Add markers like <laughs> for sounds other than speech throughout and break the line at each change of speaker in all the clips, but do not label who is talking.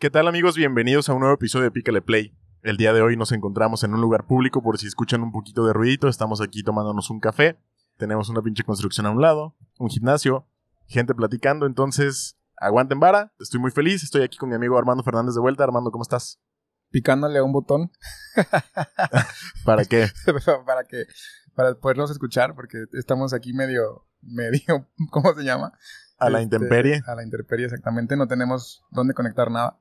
¿Qué tal amigos? Bienvenidos a un nuevo episodio de Pícale Play. El día de hoy nos encontramos en un lugar público por si escuchan un poquito de ruidito. Estamos aquí tomándonos un café. Tenemos una pinche construcción a un lado, un gimnasio, gente platicando. Entonces, aguanten vara. Estoy muy feliz. Estoy aquí con mi amigo Armando Fernández de vuelta. Armando, ¿cómo estás?
Picándole a un botón <laughs> <laughs>
¿Para qué? <laughs>
para que para podernos escuchar porque estamos aquí medio medio ¿cómo se llama?
A la
Este,
intemperie.
A la intemperie exactamente, no tenemos dónde conectar nada.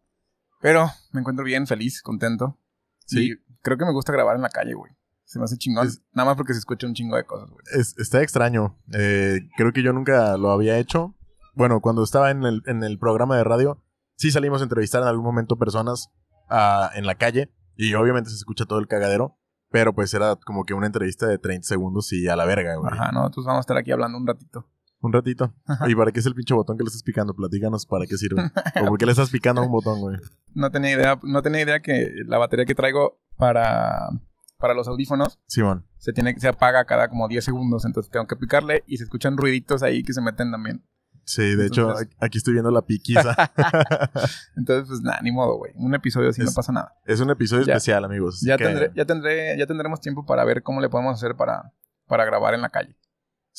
Pero me encuentro bien, feliz, contento.
Sí.
Y creo que me gusta grabar en la calle, güey. Se me hace chingón.
Es-
Nada más porque se escucha un chingo de cosas, güey.
Es- está extraño. Eh, creo que yo nunca lo había hecho. Bueno, cuando estaba en el, en el programa de radio, sí salimos a entrevistar en algún momento personas ah, en la calle. Y obviamente se escucha todo el cagadero. Pero pues era como que una entrevista de 30 segundos y a la verga, güey.
Ajá, no, entonces vamos a estar aquí hablando un ratito.
Un ratito. ¿Y para qué es el pinche botón que le estás picando? Platícanos para qué sirve. ¿O por qué le estás picando a un botón, güey?
No tenía idea, no tenía idea que la batería que traigo para, para los audífonos
Simón.
se tiene se apaga cada como 10 segundos, entonces tengo que picarle y se escuchan ruiditos ahí que se meten también.
Sí, de hecho,
Entonces-
aquí estoy viendo la piquiza. <laughs>
Entonces, pues nada, ni modo, güey. Un episodio así
Es-
no pasa nada.
es un episodio
Ya.
especial, amigos.
Ya
que-
tendré, ya tendré, ya tendremos tiempo para ver cómo le podemos hacer para, para grabar en la calle.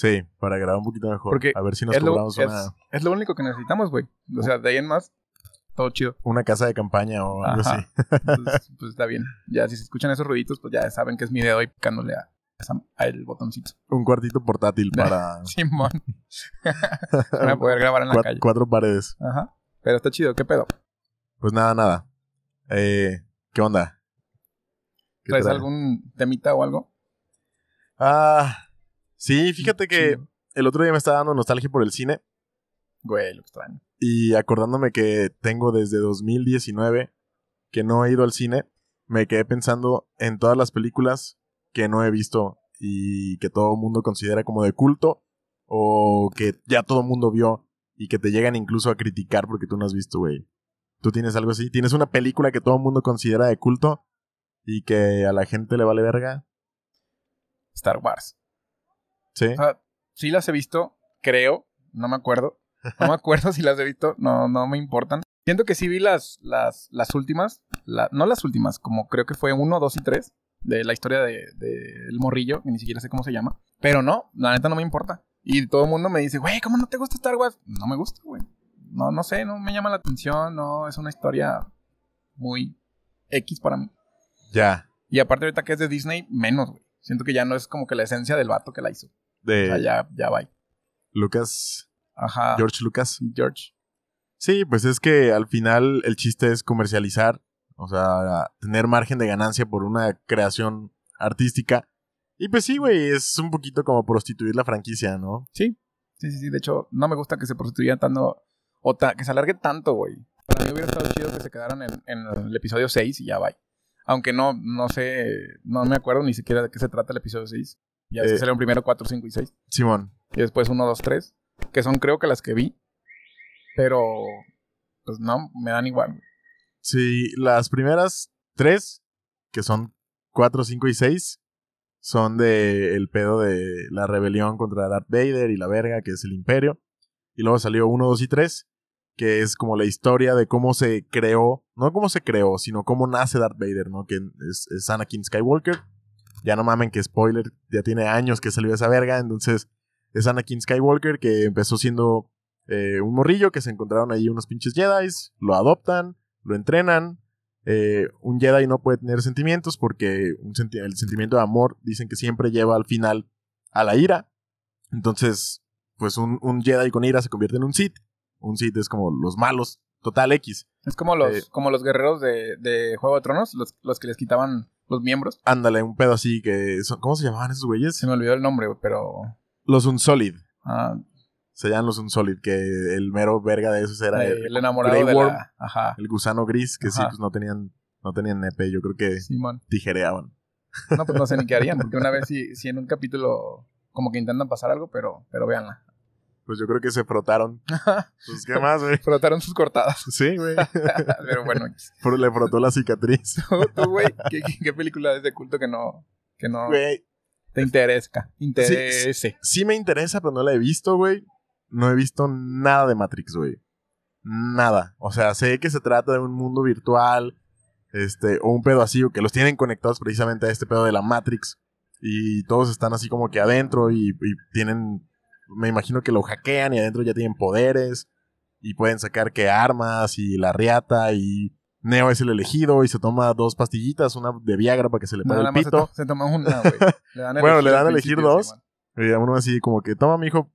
Sí, para grabar un poquito mejor.
Porque
a ver si nos
es,
cobramos una,
es lo único que necesitamos, güey. O sea, de ahí en más, todo chido.
una casa de campaña o algo
Ajá.
así.
Entonces, <laughs> pues está bien. Ya si se escuchan esos ruiditos, pues ya saben que es mi dedo ahí picándole a, a el botoncito.
Un cuartito portátil <laughs> para
Simón. <laughs> Para poder grabar en la
cua-
calle.
cuatro paredes.
Ajá. Pero está chido, ¿qué pedo?
Pues nada, nada. Eh, ¿Qué onda? ¿Qué
¿Traes
trae?
algún temita o algo?
Ah, sí, fíjate que el otro día me estaba dando nostalgia por el cine
Güey, lo extraño.
y acordándome que tengo desde 2019 que no he ido al cine, me quedé pensando en todas las películas que no he visto y que todo el mundo considera como de culto o que ya todo el mundo vio y que te llegan incluso a criticar porque tú no has visto, güey. ¿Tú tienes algo así? ¿Tienes una película que todo el mundo considera de culto y que a la gente le vale verga?
Star Wars.
Sí.
O sea, sí las he visto, creo, no me acuerdo. No me <laughs> acuerdo si las he visto, no, no me importan. Siento que sí vi las, las, las últimas, la- no las últimas, como creo que fue uno, dos y tres de la historia de, de El Morrillo, que ni siquiera sé cómo se llama. Pero no, la neta no me importa. Y todo el mundo me dice, güey, ¿cómo no te gusta Star Wars? No me gusta, güey. No, no sé, no me llama la atención, no, es una historia muy X para mí.
Ya.
Y aparte ahorita que es de Disney, menos, güey. Siento que ya no es como que la esencia del vato que la hizo. O
De
sea, ya, ya va.
Lucas,
Ajá.
George Lucas.
George.
Sí, pues es que al final el chiste es comercializar, o sea, tener margen de ganancia por una creación artística. Y pues sí, güey, es un poquito como prostituir la franquicia, ¿no?
Sí. Sí, sí, sí. De hecho, no me gusta que se prostituya tanto. O ta- que se alargue tanto, güey. Para mí hubiera estado chido que se quedaran en, en el episodio 6 y ya va. Aunque no, no sé. No me acuerdo ni siquiera de qué se trata el episodio 6. Ya
Eh.
salieron primero 4, 5 y 6.
Simón.
Y después 1, 2, 3. Que son creo que las que vi. Pero. Pues no, me dan igual.
Sí, las primeras tres, que son cuatro, cinco y seis, son de el pedo de la rebelión contra Darth Vader y la verga, que es el imperio. Y luego salió uno, dos y tres, que es como la historia de cómo se creó, no cómo se creó, sino cómo nace Darth Vader, ¿no? Que es, es Anakin Skywalker. Ya no mamen que spoiler, ya tiene años que salió esa verga, entonces es Anakin Skywalker que empezó siendo eh, un morrillo que se encontraron ahí unos pinches Jedi, lo adoptan, lo entrenan. eh, un Jedi no puede tener sentimientos porque un senti- el sentimiento de amor dicen que siempre lleva al final a la ira. Entonces, pues un, un Jedi con ira se convierte en un Sith. Un Sith es como los malos, total X.
Es como los,
Eh.
como los guerreros de, de Juego de Tronos, los, los que les quitaban los miembros.
Ándale, un pedo así que... son- ¿Cómo se llamaban esos güeyes?
Se me olvidó el nombre, pero.
Los Unsolid.
ah,
Se llaman los Unsolid, que el mero verga de esos era
eh,
el,
el enamorado
Grey
de
Worm,
la. Ajá.
el gusano gris, que sí, pues no tenían, no tenían nepe, yo creo que
Simón.
tijereaban.
No, pues no sé ni qué harían, porque una vez <laughs> sí, sí en un capítulo como que intentan pasar algo, pero, pero véanla.
Pues yo creo que se frotaron. <laughs> Pues qué más, güey.
Frotaron sus cortadas.
Sí, güey. <laughs>
pero bueno,
Le frotó la cicatriz. <laughs>
tú, güey, ¿qué, qué, qué película es de culto que no, que no
Güey,
te interesa? Interese.
sí me interesa, pero no la he visto, güey. No he visto nada de Matrix, güey. nada. O sea, sé que se trata de un mundo virtual, este, o un pedo así, o que los tienen conectados precisamente a este pedo de la Matrix. Y todos están así como que adentro y, y tienen, me imagino que lo hackean y adentro ya tienen poderes y pueden sacar que armas y la riata y Neo es el elegido y se toma dos pastillitas, una de Viagra para que se le pare
Nada
el
se,
pito.
to- se toma una, güey. <laughs>
Bueno, le dan a elegir dos. Y uno así como que, toma, mijo,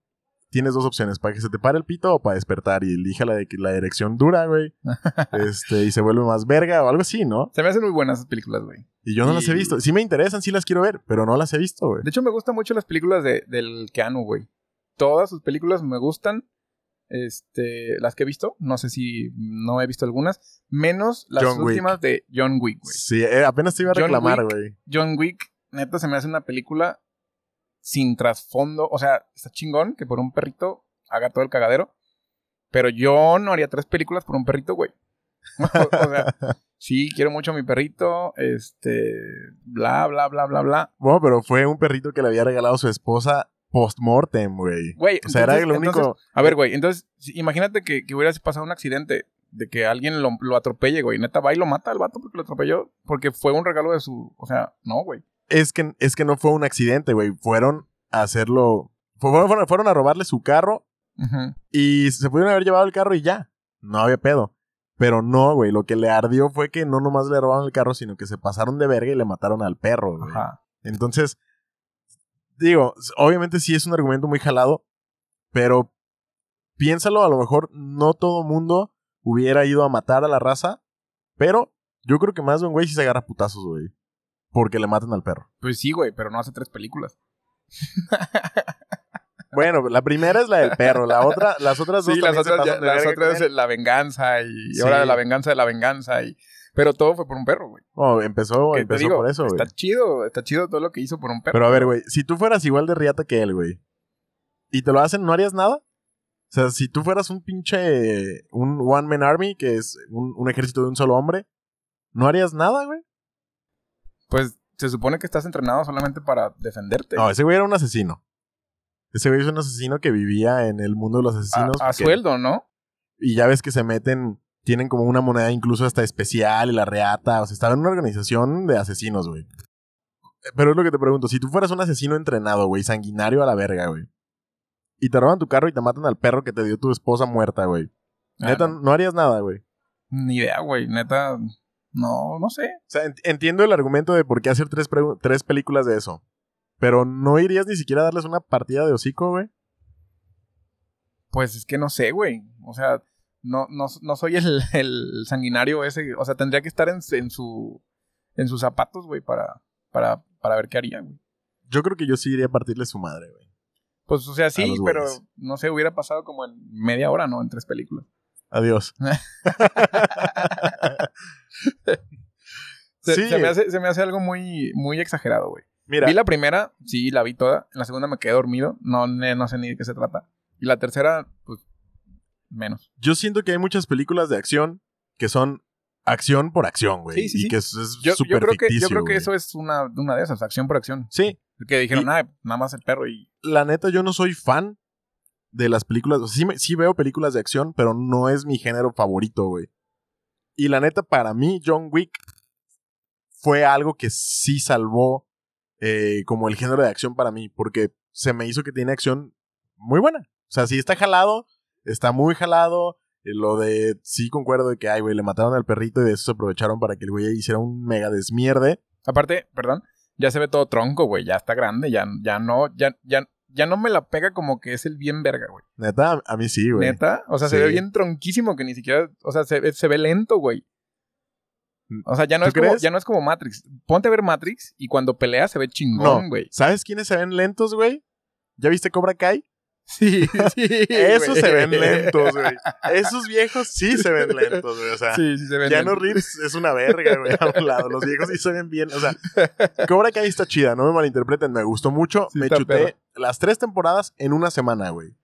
tienes dos opciones, para que se te pare el pito o para despertar. Y elija la, de, la erección dura, güey. <laughs> este, y se vuelve más verga o algo así, ¿no?
Se me hacen muy buenas esas películas, güey.
Y yo no las he visto. Sí me interesan, sí las quiero ver, pero no las he visto, güey.
De hecho, me gustan mucho las películas de, del Keanu, güey. Todas sus películas me gustan. Este, las que he visto, no sé si no he visto algunas, menos las
John Wick.
últimas de John Wick, güey.
Sí, eh, apenas te iba a
John
reclamar, güey.
John Wick, neta, se me hace una película sin trasfondo. O sea, está chingón que por un perrito haga todo el cagadero. Pero yo no haría tres películas por un perrito, güey. <laughs> o sea, <laughs> sí, quiero mucho a mi perrito. Este, bla, bla, bla, bla, bla.
Bueno, pero fue un perrito que le había regalado su esposa post-mortem, güey.
Güey,
O sea, era lo único...
entonces, a ver, güey, entonces, imagínate que, que hubiera pasado un accidente de que alguien lo, lo atropelle, güey. Neta va y lo mata al vato porque lo atropelló. Porque fue un regalo de su. O sea, no, güey.
Es que, es que no fue un accidente, güey. Fueron a hacerlo... Fueron, a robarle su carro y se pudieron haber llevado el carro y ya. No había pedo. Pero no, güey. Lo que le ardió fue que no nomás le robaron el carro, sino que se pasaron de verga y le mataron al perro, güey.
Ajá.
Entonces, digo, obviamente sí es un argumento muy jalado, pero piénsalo, a lo mejor no todo mundo hubiera ido a matar a la raza, pero yo creo que más de un güey sí se agarra putazos, güey. Porque le matan al perro.
Pues sí, güey, pero no hace tres películas. <laughs>
Bueno, la primera es la del perro, la otra, las otras dos
Sí, las otras, ya- las otras es la venganza y,
Sí.
ahora la venganza de la venganza. y Pero todo fue por un perro, güey.
Oh, empezó, empezó
digo,
por eso, güey.
Está chido, está chido todo lo que hizo por un perro.
Pero a ver, güey, si tú fueras igual de riata que él, güey, y te lo hacen, ¿no harías nada? O sea, si tú fueras un pinche. un One Man Army, que es un, un ejército de un solo hombre, ¿no harías nada, güey?
Pues se supone que estás entrenado solamente para defenderte.
No, ese güey era un asesino. Ese güey es un asesino que vivía en el mundo de los
a,
asesinos.
a
porque-
sueldo, ¿no?
Y ya ves que se meten, tienen como una moneda incluso hasta especial y la reata. O sea, estaba en una organización de asesinos, güey. Pero es lo que te pregunto, si tú fueras un asesino entrenado, güey, sanguinario a la verga, güey. Y te roban tu carro y te matan al perro que te dio tu esposa muerta, güey.
Ah,
Neta,
no.
harías nada, güey.
Ni idea, güey. Neta, no, no sé.
O sea, ent- entiendo el argumento de por qué hacer tres, tres películas de eso. Pero no irías ni siquiera a darles una partida de hocico, güey.
Pues es que no sé, güey. O sea, no, no, no soy el, <laughs> el sanguinario ese. O sea, tendría que estar en, en su en sus zapatos, güey, para, para, para ver qué haría, güey.
Yo creo que yo sí iría a partirle su madre, güey.
Pues, o sea, sí, pero no sé, hubiera pasado como en media hora, ¿no? En tres películas.
Adiós. <laughs>
Se,
Sí.
se me hace, se me hace algo muy, muy exagerado, güey.
Mira,
Vi la primera, sí, la vi toda. En la segunda me quedé dormido. No, no sé ni de qué se trata. Y la tercera, pues, menos.
yo siento que hay muchas películas de acción que son acción por acción, güey.
Sí, sí,
y que es es
Yo, yo creo que, yo creo que eso es una, una de esas, acción por acción.
Sí,
Que dijeron, ah, nada más el perro y...
la neta, yo no soy fan de las películas. O sea, sí, me- sí veo películas de acción, pero no es mi género favorito, güey. Y la neta, para mí, John Wick fue algo que sí salvó eh, como el género de acción para mí, porque se me hizo que tiene acción muy buena. O sea, sí está jalado, está muy jalado. eh, Lo de, sí concuerdo de que, ay, güey, le mataron al perrito y de eso se aprovecharon para que el güey hiciera un mega desmierde.
Aparte, perdón, ya se ve todo tronco, güey. Ya está grande, ya, ya no, ya, ya, ya no me la pega como que es el bien verga, güey.
Neta, a- mí sí, güey.
Neta, o sea, se ve bien tronquísimo que ni siquiera, o sea, se, ve- se ve lento, güey. O sea, ya no,
¿Tú
es como, ya no es como Matrix. Ponte a ver Matrix y cuando pelea se ve chingón,
No.
güey.
¿Sabes quiénes se ven lentos, güey? ¿Ya viste Cobra Kai?
Sí, <laughs> sí.
Esos se ven lentos, güey. Esos viejos sí se ven lentos, güey. O sea,
Sí, sí se ven
Keanu
lentos.
Reeves es una verga, güey, a un lado. Los viejos sí se ven bien. O sea, Cobra Kai está chida, no me malinterpreten. Me gustó mucho.
Sí
me chuté las tres temporadas en una semana, güey.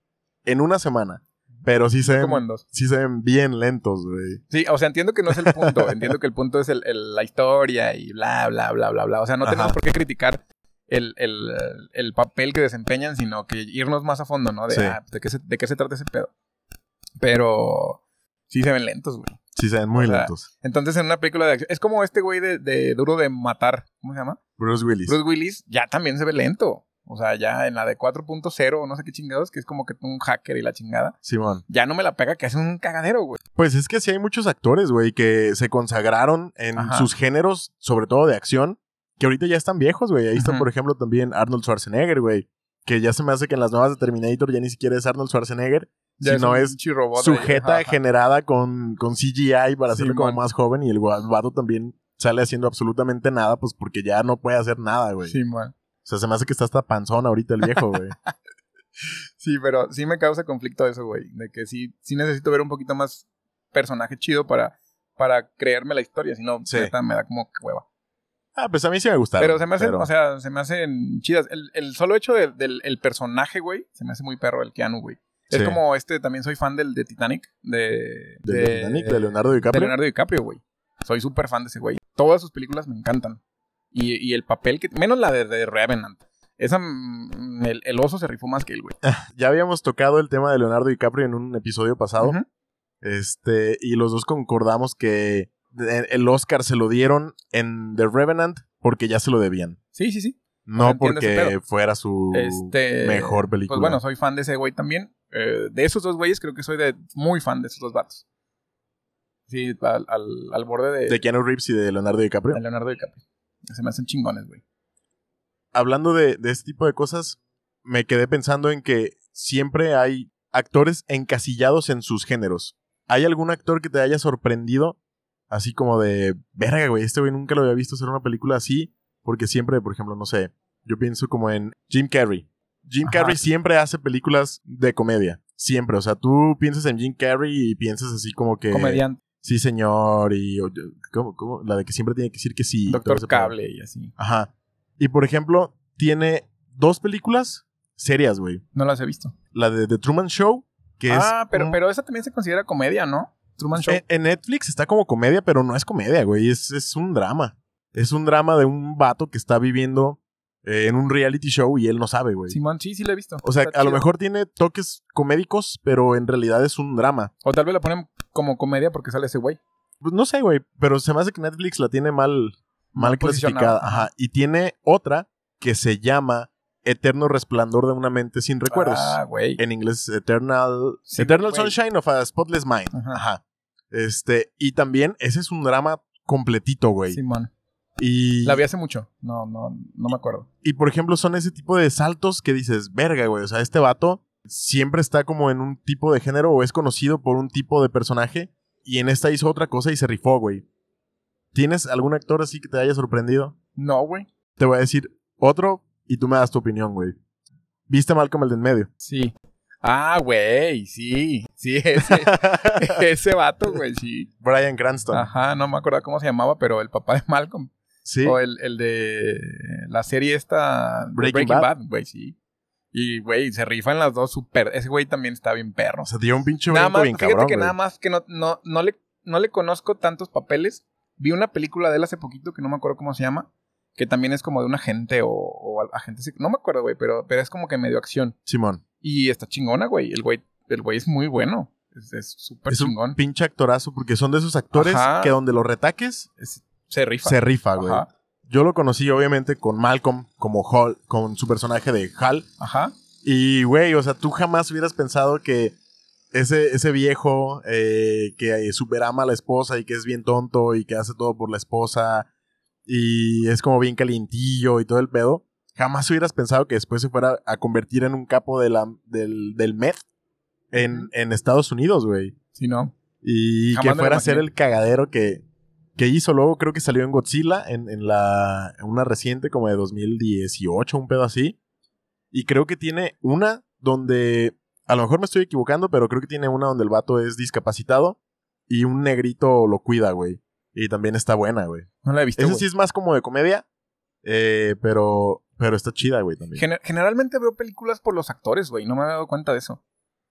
En una semana. Pero sí se
Como
ven,
en dos.
sí se ven bien lentos, güey.
Sí, o sea, entiendo que no es el punto. entiendo que el punto es el- el- la historia y bla, bla, bla, bla, bla. O sea, no tenemos
Ajá.
por qué criticar el, el, el papel que desempeñan, sino que irnos más a fondo, ¿no? De,
Sí.
ah, ¿de, qué se, de qué se trata ese pedo. Pero, sí se ven lentos, güey.
Sí, se ven muy
O sea,
lentos.
Entonces, en una película de acción. Es como este güey de, de Duro de Matar. ¿Cómo se llama?
Bruce Willis.
Bruce Willis ya también se ve lento. O sea, ya en la de 4.0 o no sé qué chingados, que es como que un hacker y la chingada.
Simón.
Ya no me la pega que hace un cagadero, güey.
Pues es que sí hay muchos actores, güey, que se consagraron en
Ajá.
sus géneros, sobre todo de acción, que ahorita ya están viejos, güey. Ahí está, por ejemplo, también Arnold Schwarzenegger, güey. Que ya se me hace que en las nuevas de Terminator ya ni siquiera es Arnold Schwarzenegger,
Ya
sino
un
es
ahí.
sujeta generada con, con CGI para hacerlo como más joven y el vato también sale haciendo absolutamente nada, pues porque ya no puede hacer nada, güey.
Sí, man.
O sea, se me hace que está hasta panzón ahorita el viejo, güey. <laughs>
Sí, pero sí me causa conflicto eso, güey. De que sí, sí necesito ver un poquito más personaje chido para, para creerme la historia. Si no,
Sí.
me da como que hueva.
Ah, pues a mí sí me gustaron.
Pero se me hacen,
pero-
o sea, se me hacen chidas. El, el solo hecho de- del el personaje, güey, se me hace muy perro el Keanu, güey. Es
Sí.
como este, también soy fan del de Titanic, de...
de, Titanic, de Leonardo
de
DiCaprio.
Leonardo DiCaprio, güey. Soy súper fan de ese güey. Todas sus películas me encantan. Y, y el papel que... Menos la de, de Revenant. Esa... mm, El, el oso se rifó más que él, güey. <laughs>
Ya habíamos tocado el tema de Leonardo DiCaprio en un episodio pasado. Este, y los dos concordamos que de- el Oscar se lo dieron en The Revenant porque ya se lo debían.
Sí, sí, sí.
No porque fuera su
Este...
mejor película.
Pues bueno, soy fan de ese güey también. Eh, de esos dos güeyes creo que soy de muy fan de esos dos vatos. Sí, al, al, al borde de,
de Keanu Reeves y de Leonardo DiCaprio.
de Leonardo DiCaprio. Se me hacen chingones, güey.
Hablando de, de este tipo de cosas, me quedé pensando en que siempre hay actores encasillados en sus géneros. ¿Hay algún actor que te haya sorprendido? Así como de, verga, güey, este güey nunca lo había visto hacer una película así. Porque siempre, por ejemplo, no sé, yo pienso como en Jim Carrey. Jim
Ajá.
Carrey siempre hace películas de comedia. Siempre. O sea, tú piensas en Jim Carrey y piensas así como que...
Comediante,
Sí, señor. Y... o- ¿Cómo? cómo? La de que siempre tiene que decir que sí.
Doctor. Cable y así.
Ajá. Y por ejemplo, tiene dos películas serias, güey.
No las he visto.
La de The Truman Show, que
ah,
es.
pero,
un-
pero esa también se considera comedia, ¿no? Truman Show.
En, en Netflix está como comedia, pero no es comedia, güey. Es, es un drama. Es un drama de un vato que está viviendo eh, en un reality show y él no sabe, güey.
Simón, sí, sí la he visto.
o sea,
Está
a lo mejor tiene toques comédicos, pero en realidad es un drama.
O tal vez la ponen como comedia porque sale ese güey.
Pues no sé, güey, pero se me hace que Netflix la tiene mal, mal clasificada. Ajá. Y tiene otra que se llama Eterno Resplandor de una mente sin recuerdos.
Ah, güey.
En inglés, Eternal,
Sí,
Eternal. Sunshine of a Spotless Mind.
Ajá.
Ajá. Este, y también ese es un drama completito, güey.
Simón.
Y,
La vi hace mucho. No, no, no me acuerdo.
y por ejemplo, son ese tipo de saltos que dices, verga, güey. O sea, este vato siempre está como en un tipo de género o es conocido por un tipo de personaje. Y en esta hizo otra cosa y se rifó, güey. ¿Tienes algún actor así que te haya sorprendido?
No, güey.
Te voy a decir otro y tú me das tu opinión, güey. ¿Viste Malcolm el de en medio?
Sí. Ah, güey, sí. Sí, ese, <laughs> ese vato, güey, sí.
Brian Cranston.
Ajá, no me acuerdo cómo se llamaba, pero el papá de Malcolm.
Sí.
O el, el de la serie esta
Breaking
Breaking,
Bad.
Güey, sí. Y, güey, se rifan las dos súper. Ese güey también está bien perro.
O sea, dio un pinche
nada más,
bien
fíjate
cabrón,
que nada más que no, no, no, le, no le conozco tantos papeles. Vi una película de él hace poquito que no me acuerdo cómo se llama. Que también es como de un agente o, o agente. No me acuerdo, güey, pero, pero es como que medio acción.
Simón.
Y está chingona, güey. El güey, el güey es muy bueno. Es súper
Es un
chingón.
pinche actorazo porque son de esos actores
Ajá.
que donde lo retaques
Es- se rifa.
se rifa, güey.
Ajá.
Yo lo conocí obviamente con Malcolm como Hall, con su personaje de Hal.
Ajá.
Y, güey, o sea, tú jamás hubieras pensado que ese, ese viejo eh, que superama a la esposa y que es bien tonto y que hace todo por la esposa y es como bien calientillo y todo el pedo, jamás hubieras pensado que después se fuera a convertir en un capo de la, del, del Met en, en Estados Unidos, güey.
Si no.
Y
Jamás
que fuera a ser el cagadero que, que hizo. Luego creo que salió en Godzilla, en, en la, en una reciente como de 2018, un pedo así. Y creo que tiene una donde, a lo mejor me estoy equivocando, pero creo que tiene una donde el vato es discapacitado y un negrito lo cuida, güey. Y también está buena, güey.
No la he visto.
Esa sí es más como de comedia, eh, pero, pero está chida, güey, también.
Gener- generalmente veo películas por los actores, güey. No me he dado cuenta de eso.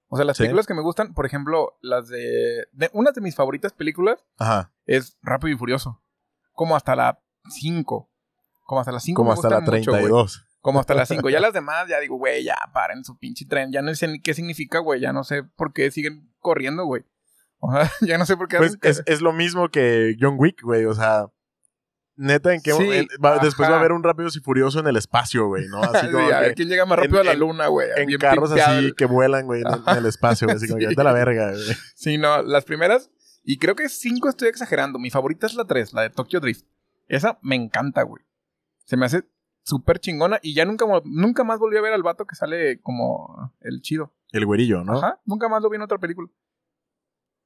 O sea, las
Sí.
películas que me gustan, por ejemplo, las de, de. Una de mis favoritas películas
Ajá.
es Rápido y Furioso. Como hasta la 5. Como hasta la 5.
Como hasta la
gustan mucho, güey.
32.
Como hasta las 5. Ya <laughs> las demás, ya digo, güey, ya paren su pinche tren. Ya no sé ni qué significa, güey. Ya no sé por qué siguen corriendo, güey. O sea, <laughs> ya no sé por qué
Pues
que-
es, es lo mismo que John Wick, güey. O sea, neta, en que
Sí,
en- va- después va a haber un Rápidos y Furioso en el espacio, güey, ¿no? Así <laughs>
Sí,
como
a ver
que
quién llega más rápido
en-
a la luna, güey.
en carros así que vuelan, güey, en, el- espacio, güey. Así como que
Sí.
a la verga, güey. <laughs>
Sí, no, las primeras. Y creo que cinco estoy exagerando. Mi favorita es la 3, la de Tokyo Drift. Esa me encanta, güey. Se me hace súper chingona. Y ya nunca, nunca más volví a ver al vato que sale como el chido.
El güerillo, ¿no?
Ajá. Nunca más lo vi en otra película.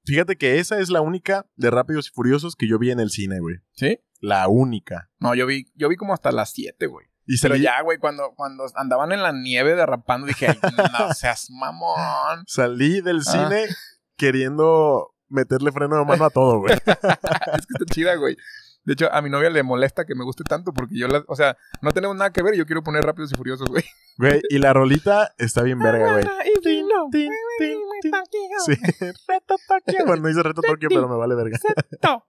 Fíjate que esa es la única de Rápidos y Furiosos que yo vi en el cine, güey.
¿Sí?
La única.
No, yo vi, yo vi como hasta las 7, güey.
Y
Pero
salí,
ya, güey, cuando, cuando andaban en la nieve derrapando, dije, Ay, no seas mamón. <laughs>
salí del
Ah.
cine queriendo meterle freno de mano a todo, güey. <laughs>
es que está chida, güey. De hecho, a mi novia le molesta que me guste tanto porque yo, la, o sea, no tenemos nada que ver y yo quiero poner Rápidos y Furiosos, güey.
Güey, y la rolita está bien verga, güey. Sí, reto Tokio. Bueno, no hice reto Tokio, pero me vale verga. <laughs>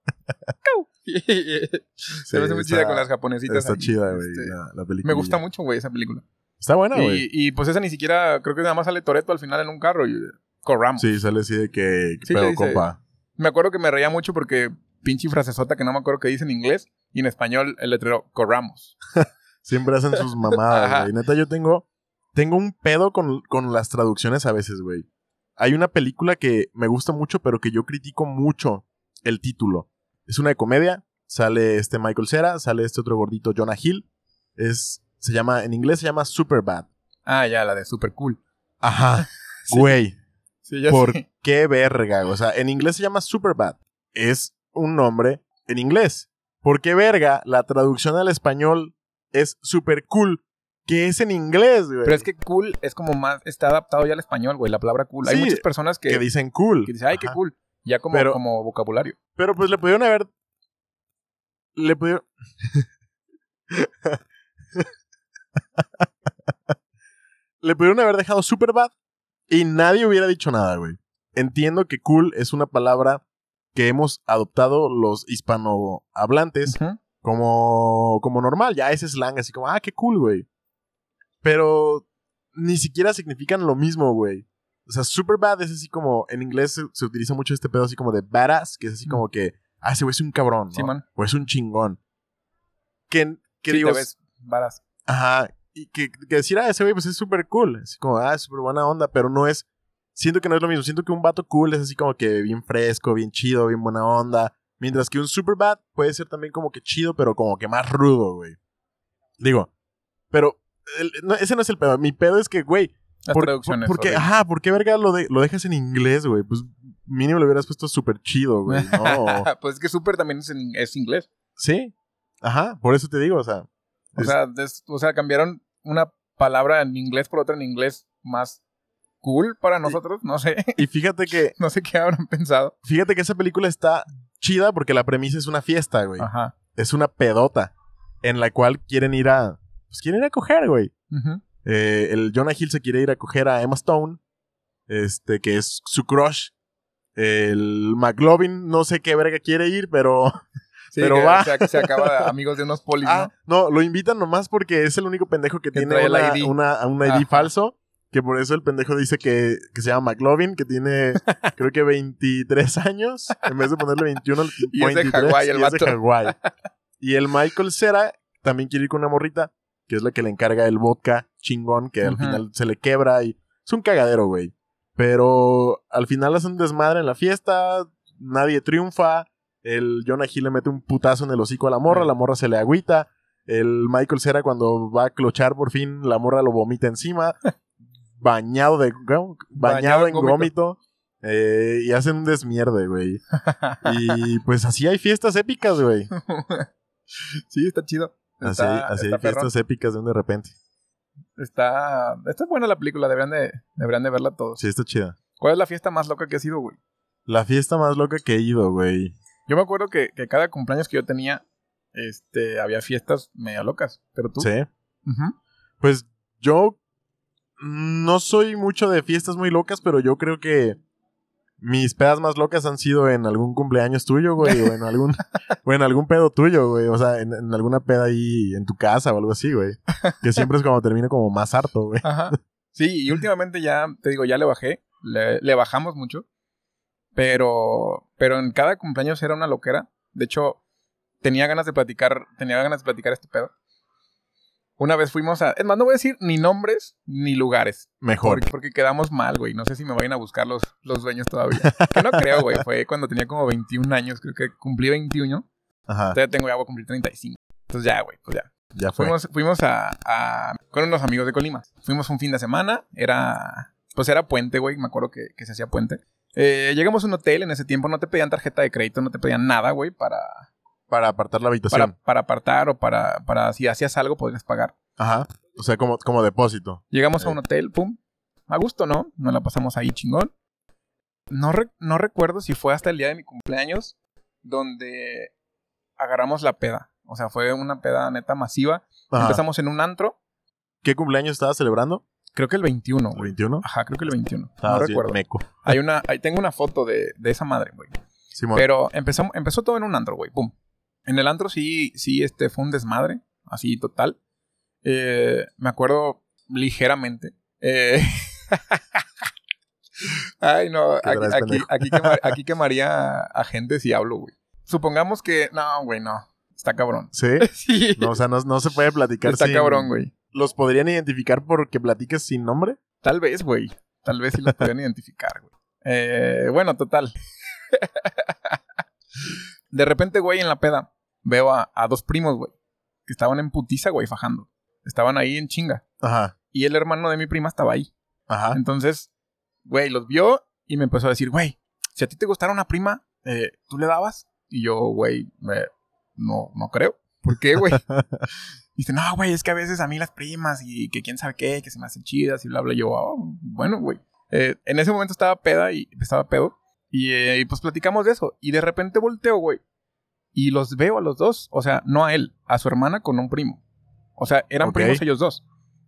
Se me hace muy chida con las japonesitas.
Está
ahí.
chida, güey,
Este,
la, la película.
me gusta mucho, güey, esa película.
Está buena, güey.
y, y pues esa ni siquiera, creo que nada más sale Toreto al final en un carro y corramos.
Sí, sale así de que,
Sí,
pero
le dice-
compa.
Me acuerdo que me reía mucho porque pinche frasezota que no me acuerdo que dice en inglés y en español el letrero corramos. <laughs>
Siempre hacen sus mamadas, güey. Neta, yo tengo, tengo un pedo con, con las traducciones a veces, güey. Hay una película que me gusta mucho, pero que yo critico mucho el título. Es una de comedia. Sale este Michael Cera, sale este otro gordito Jonah Hill. Es, se llama, en inglés se llama Superbad.
Ah, ya, la de super cool.
Ajá. <laughs>
Sí.
Güey,
Sí,
¿por qué verga? O sea, en inglés se llama Superbad. Es un nombre en inglés. ¿Por qué verga? La traducción al español es super cool, que es en inglés, güey.
Pero es que cool es como más, está adaptado ya al español, güey, la palabra cool. Hay muchas personas que,
que dicen cool.
que dicen, ay, qué cool. Ya como,
Pero-
como vocabulario.
Pero pues le pudieron haber. Le pudieron. <laughs> le pudieron haber dejado Superbad y nadie hubiera dicho nada, güey. Entiendo que cool es una palabra que hemos adoptado los hispanohablantes como, como normal. Ya ese slang, así como, ah, qué cool, güey. Pero ni siquiera significan lo mismo, güey. O sea, Superbad es así como, en inglés se, se utiliza mucho este pedo así como de badass, que es así como que, ah, ese güey es un cabrón, ¿no?
Sí, man.
O es un chingón. Que, que
Sí,
digo,
te ves varas.
ajá, y que, que decir, ah, ese güey pues es súper cool. Así como, ah, es súper buena onda, pero no es, siento que no es lo mismo. Siento que un vato cool es así como que bien fresco, bien chido, bien buena onda. Mientras que un Superbad puede ser también como que chido, pero como que más rudo, güey. Digo, pero el- no, ese no es el pedo. Mi pedo es que, güey,
Las
por,
traducciones.
por- porque, ajá, ¿por qué verga lo, de- lo dejas en inglés, güey? Pues mínimo le hubieras puesto súper chido, güey, ¿no? <laughs>
pues es que super también es, en- es inglés.
sí, ajá, por eso te digo, o sea.
O
es-
sea, des- o sea, cambiaron una palabra en inglés por otra en inglés más cool para nosotros. No sé.
y fíjate que, <laughs>
no sé qué habrán pensado.
fíjate que esa película está chida porque la premisa es una fiesta, güey.
Ajá.
Es una pedota en la cual quieren ir a, pues quieren ir a coger, güey. Eh, el Jonah Hill se quiere ir a coger a Emma Stone, este, que es su crush. El McLovin no sé qué verga quiere ir, pero... <laughs>
Sí,
Pero
que
va.
Se, se acaba <laughs> amigos de unos polis,
Ah, no, lo invitan nomás porque es el único pendejo que,
Que
tiene una, un ID falso. Que por eso el pendejo dice que, que se llama McLovin, que tiene <laughs> creo que 23 años. En vez de ponerle 21, <laughs>
Y es de
23,
Hawái el
y es de
vato.
Hawái. Y el Michael Cera también quiere ir con una morrita, que es la que le encarga el vodka chingón, que al final se le quebra y es un cagadero, güey. Pero al final hacen un desmadre en la fiesta, nadie triunfa. El Jonah Hill le mete un putazo en el hocico a la morra, la morra se le agüita. El Michael Cera cuando va a clochar por fin, la morra lo vomita encima. <laughs> bañado de bañado,
Bañado
en gómito. eh, y hacen un desmierde, güey. <laughs> y pues así hay fiestas épicas, güey. <laughs>
sí, está chido.
Así,
Está,
así hay
está perrón.
fiestas épicas de un de repente.
Está, está buena la película, deberían de, deberían de verla todos.
Sí, está chida.
¿Cuál es la fiesta más loca que ha sido, güey?
La fiesta más loca que he ido, güey.
Yo me acuerdo que, que cada cumpleaños que yo tenía, este, había fiestas medio locas. Pero tú.
Sí. Pues yo no soy mucho de fiestas muy locas, pero yo creo que mis pedas más locas han sido en algún cumpleaños tuyo, güey, o en algún, <laughs> o en algún pedo tuyo, güey. O sea, en, en alguna peda ahí en tu casa o algo así, güey. Que siempre es cuando termino como más harto, güey.
Ajá. Sí, y <laughs> últimamente ya, te digo, ya le bajé. Le, le bajamos mucho. Pero, pero en cada cumpleaños era una loquera. De hecho, tenía ganas de platicar, tenía ganas de platicar este pedo. Una vez fuimos a. Es más, no voy a decir ni nombres ni lugares.
Mejor.
Porque, porque quedamos mal, güey. No sé si me vayan a buscar los, los dueños todavía. que no creo, güey. Fue cuando tenía como 21 años. Creo que cumplí 21.
Ajá.
Todavía tengo ya voy a cumplir 35. Entonces ya, güey, pues ya.
Ya fue.
Fuimos, fuimos a, a- con unos amigos de Colima. Fuimos un fin de semana. Era. Pues era puente, güey. Me acuerdo que, que se hacía puente. Eh, llegamos a un hotel. En ese tiempo no te pedían tarjeta de crédito, no te pedían nada, güey, para,
Para apartar la
para,
habitación.
para apartar o para, para si hacías algo podrías pagar.
Ajá. O sea, como, como depósito.
Llegamos a un hotel, pum. A gusto, ¿no? Nos la pasamos ahí chingón. No, re- no recuerdo si fue hasta el día de mi cumpleaños donde agarramos la peda. O sea, fue una peda neta masiva.
Ajá.
Empezamos en un antro.
¿Qué cumpleaños estabas celebrando?
Creo que el 21,
¿El
güey.
21?
Ajá, creo que el 21. no
Estabas bien
recuerdo.
meco.
Hay una, ahí tengo una foto de, de esa madre, güey.
Simón.
Pero empezó, empezó todo en un antro, güey. Pum. En el antro sí, sí, este fue un desmadre. Así total. Eh, me acuerdo ligeramente. Eh, <laughs> Ay, no.
¿Qué
Aquí, <laughs> aquí, quemaría a gente si hablo, güey. Supongamos que. No, güey, no. Está cabrón.
¿Sí? <laughs>
Sí.
No, o sea, no, no se puede platicar
Está
sin-
cabrón, güey.
¿Los podrían identificar porque platiques sin nombre?
Tal vez, güey. Tal vez sí los podrían identificar, güey. Eh, bueno, total. De repente, güey, en la peda, veo a, a dos primos, güey, que estaban en putiza, güey, fajando. Estaban ahí en chinga.
Ajá.
Y el hermano de mi prima estaba ahí.
Ajá.
Entonces, güey, los vio y me empezó a decir, güey, si a ti te gustara una prima, eh, ¿tú le dabas? Y yo, güey, eh, no, no creo. ¿Por qué, güey? <laughs> Dice, no, güey, es que a veces a mí las primas y que quién sabe qué, que se me hacen chidas y bla, bla. Yo, "Oh, bueno, güey. Eh, en ese momento estaba peda y estaba pedo. Y, eh, y pues platicamos de eso. Y de repente volteo, güey. Y los veo a los dos. O sea, no a él, a su hermana con un primo. O sea, eran primos ellos dos.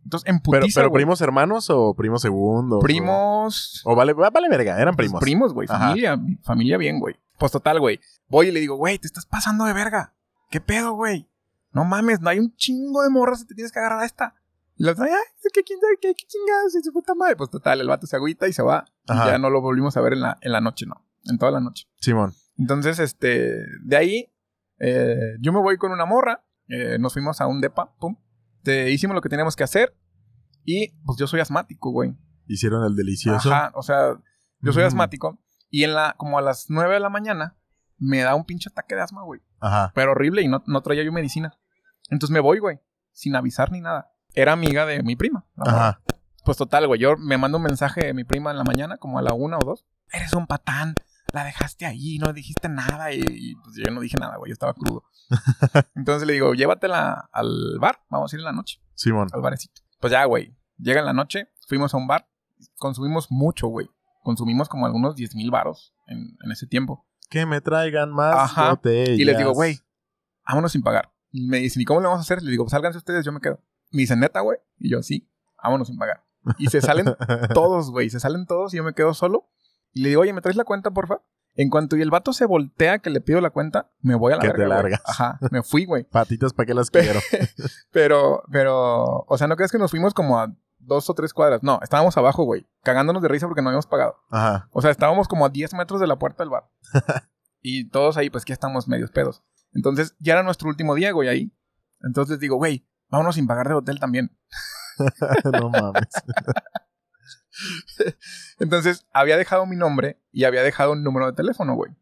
Entonces, en
¿Pero,
putiza,
pero
güey.
primos hermanos o primos segundos?
Primos.
O, o vale, vale verga, eran
Pues,
primos.
primos, güey. Familia. Familia bien, güey. Pues total, güey. Voy y le digo, güey, te estás pasando de verga. ¿Qué pedo, güey? No mames, no hay un chingo de morras y te tienes que agarrar a esta. Y la otra, quién sabe qué, qué chingados, y su puta madre. Pues total, el vato se agüita y se va.
Ajá.
Y ya no lo volvimos a ver en la, en la noche, no. En toda la noche.
Simón.
Entonces, este, de ahí, eh, yo me voy con una morra. eh, nos fuimos a un depa, pum. Te, hicimos lo que teníamos que hacer. Y pues yo soy asmático, güey.
Hicieron el delicioso.
Ajá, o sea, yo soy
Mm.
asmático. Y en la, como a las 9 de la mañana, me da un pinche ataque de asma, güey.
Ajá.
Pero horrible y no, no traía yo medicina. Entonces me voy, güey. Sin avisar ni nada. Era amiga de mi prima.
Ajá.
Pues total, güey. Yo me mando un mensaje de mi prima en la mañana, como a la una o dos. Eres un patán. La dejaste ahí, no dijiste nada. Y, y, pues yo no dije nada, güey. Yo estaba crudo. <laughs> Entonces le digo, llévatela al bar. Vamos a ir en la noche,
Simón.
al barecito. Pues ya, güey. Llega en la noche, fuimos a un bar. Consumimos mucho, güey. Consumimos como algunos 10 mil varos en, en ese tiempo.
Que me traigan más
Ajá.
botellas.
Y les digo, güey, vámonos sin pagar. Y me dicen, ¿y cómo le vamos a hacer? Le digo, pues sálganse ustedes, yo me quedo. Me dicen, neta, güey. Y yo, sí, vámonos sin pagar. Y se salen <laughs> todos, güey. Se salen todos y yo me quedo solo. Y le digo, oye, ¿me traes la cuenta, porfa? En cuanto y el vato se voltea que le pido la cuenta, me voy a la
Que
verga,
te
güey.
largas.
Ajá, me fui, güey. <laughs>
Patitas, ¿para qué las quiero? <laughs>
Pero, pero, o sea, no crees que nos fuimos como a dos o tres cuadras. No, estábamos abajo, güey. Cagándonos de risa porque no habíamos pagado.
Ajá.
O sea, estábamos como a 10 metros de la puerta del bar. <laughs> y todos ahí, pues que estamos medios pedos. Entonces, ya era nuestro último día, güey, ahí. Entonces les digo, güey, vámonos sin pagar del hotel también.
no mames. <laughs>
Entonces, había dejado mi nombre y había dejado un número de teléfono, güey. El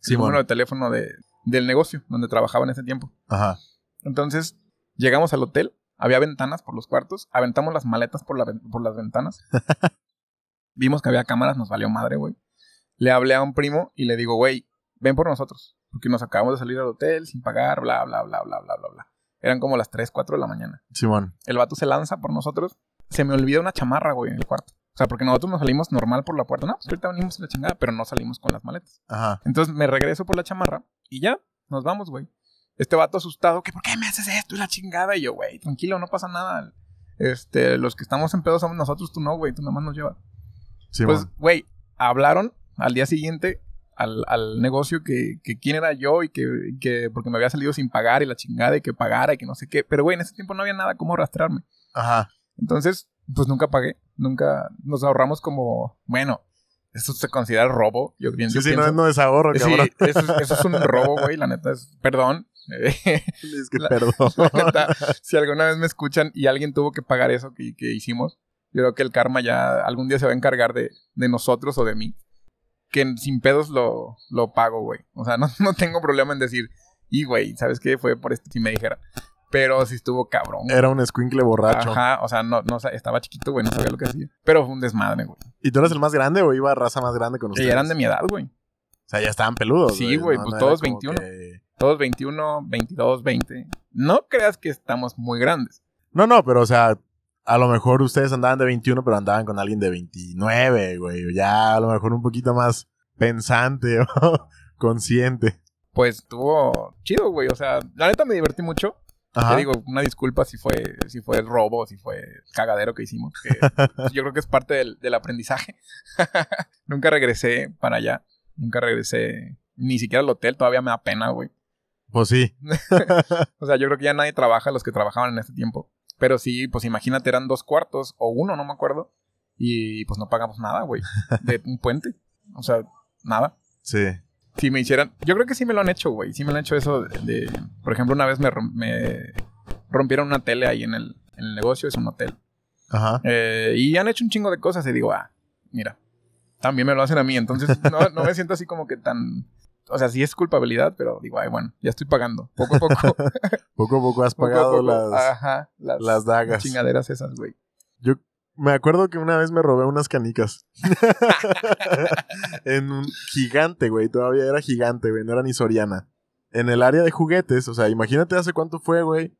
Simón.
número de teléfono de, del negocio donde trabajaba en ese tiempo.
Ajá.
Entonces, llegamos al hotel, había ventanas por los cuartos, aventamos las maletas por, la por las ventanas. <laughs> Vimos que había cámaras, nos valió madre, güey. Le hablé a un primo y le digo, güey, ven por nosotros, porque nos acabamos de salir al hotel sin pagar, bla, bla, bla, bla, bla, bla, bla. Eran como las 3, 4 de la mañana.
Simón.
El vato se lanza por nosotros. Se me olvida una chamarra, güey, en el cuarto. O sea, porque nosotros nos salimos normal por la puerta. No, pues ahorita venimos en la chingada, pero no salimos con las maletas.
Ajá.
Entonces me regreso por la chamarra y ya, nos vamos, güey. Este vato asustado, que ¿por qué me haces esto y la chingada? Y yo, güey, tranquilo, no pasa nada. Este, los que estamos en pedo somos nosotros, tú no, güey, tú nomás nos llevas.
Simón.
Pues, güey, hablaron al día siguiente al, al negocio que, que quién era yo y que, que porque me había salido sin pagar y la chingada y que pagara y que no sé qué. Pero, güey, en ese tiempo no había nada como rastrearme.
Ajá.
Entonces, pues nunca pagué. Nunca nos ahorramos como, bueno, Eso se considera robo. Yo, bien,
Sí, no,
pienso.
no es ahorro,
Sí, eso, es- eso es un robo, güey. La neta es. Perdón. <laughs>
Es que
La-
perdón. <laughs>
La neta, si alguna vez me escuchan y alguien tuvo que pagar eso que, que hicimos, yo creo que el karma ya algún día se va a encargar de, de nosotros o de mí. Que sin pedos lo, lo pago, güey. O sea, <laughs> no, no tengo problema en decir, y güey, ¿sabes qué? Fue por esto si me dijera. Pero sí estuvo cabrón. güey.
Era un escuincle borracho.
Ajá, o sea, no, no, estaba chiquito, güey, no sabía lo que hacía. Pero fue un desmadre, güey.
¿Y tú eras el más grande o iba raza más grande con ustedes?
Y eran de mi edad, güey.
O sea, ya estaban peludos.
Sí, güey,
No-
pues
no
todos
era como
21.
que-
Todos 21, 22, 20. No creas que estamos muy grandes.
No, no, pero o sea, a lo mejor ustedes andaban de 21, pero andaban con alguien de 29, güey. Ya a lo mejor un poquito más pensante <laughs> o consciente.
Pues estuvo chido, güey. O sea, la neta me divertí mucho.
Ajá.
Te digo, una disculpa si fue, si fue el robo, si fue el cagadero que hicimos. que <laughs> yo creo que es parte del, del aprendizaje. <laughs> Nunca regresé para allá. Nunca regresé ni siquiera al hotel. Todavía me da pena, güey.
Pues sí. <laughs>
O sea, yo creo que ya nadie trabaja, los que trabajaban en ese tiempo. Pero sí, pues imagínate, eran dos cuartos o uno, no me acuerdo. Y pues no pagamos nada, güey. De un puente. O sea, nada.
Sí.
Si me hicieran... Yo creo que sí me lo han hecho, güey. Sí me lo han hecho eso de... de- Por ejemplo, una vez me, me rompieron una tele ahí en el, en el negocio. Es un hotel.
Ajá.
Eh, y han hecho un chingo de cosas y digo, ah, mira, también me lo hacen a mí. Entonces no, no me siento así como que tan... O sea, sí es culpabilidad, pero digo, ay, bueno, ya estoy pagando. Poco a poco. <laughs>
Poco a poco has
poco
pagado
poco.
las,
Ajá, las,
las dagas.
chingaderas esas, güey.
Yo me acuerdo que una vez me robé unas canicas. <laughs> en un gigante, güey. Todavía era gigante, güey. No era ni Soriana. En el área de juguetes, o sea, imagínate hace cuánto fue, güey.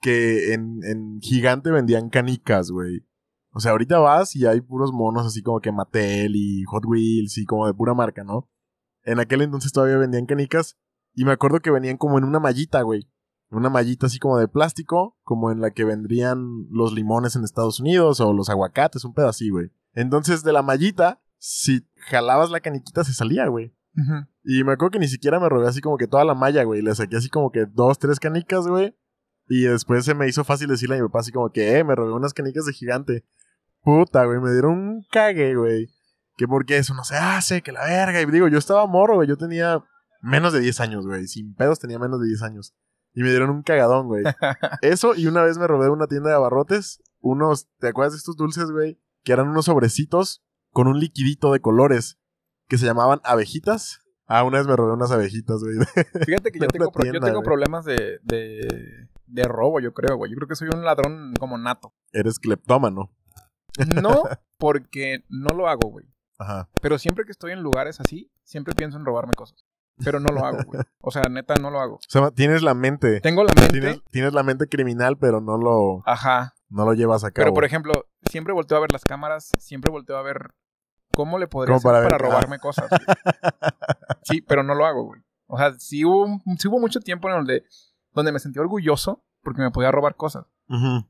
Que en, en gigante vendían canicas, güey. O sea, ahorita vas y hay puros monos así como que Mattel y Hot Wheels y como de pura marca, ¿no? En aquel entonces todavía vendían canicas. Y me acuerdo que venían como en una mallita, güey. Una mallita así como de plástico, como en la que vendrían los limones en Estados Unidos o los aguacates, un pedo así, güey. Entonces, de la mallita, si jalabas la caniquita, se salía, güey. Y me acuerdo que ni siquiera me robé así como que toda la malla, güey. Le saqué así como que dos, tres canicas, güey. Y después se me hizo fácil decirle a mi papá así como que, eh, me robé unas canicas de gigante. Puta, güey, me dieron un cague, güey. Que porque eso no se hace, que la verga. Y digo, yo estaba morro, güey. Yo tenía menos de 10 años, güey. Sin pedos tenía menos de 10 años. Y me dieron un cagadón, güey. <laughs> Eso, y una vez me robé de una tienda de abarrotes unos, ¿te acuerdas de estos dulces, güey? Que eran unos sobrecitos con un liquidito de colores que se llamaban abejitas. Ah, una vez me robé unas abejitas, güey. <laughs>
Fíjate que yo tengo, yo tengo problemas de, de, de robo, yo creo, güey. Yo creo que soy un ladrón como nato.
Eres cleptómano.
No <laughs> porque no lo hago, güey.
Ajá.
Pero siempre que estoy en lugares así, siempre pienso en robarme cosas. Pero no lo hago, güey. O sea, neta, no lo hago. <laughs>
O sea, tienes la mente.
Tengo la mente.
Tienes, tienes la mente criminal, pero no lo,
Ajá.
no lo llevas a cabo.
Pero, por ejemplo, siempre volteo a ver las cámaras, siempre volteo a ver cómo le podría
¿Cómo
hacer
para
para,
ver?
robarme cosas. güey. <laughs> Sí, pero no lo hago, güey. O sea, sí hubo, un- sí hubo mucho tiempo en donde, donde me sentí orgulloso porque me podía robar cosas.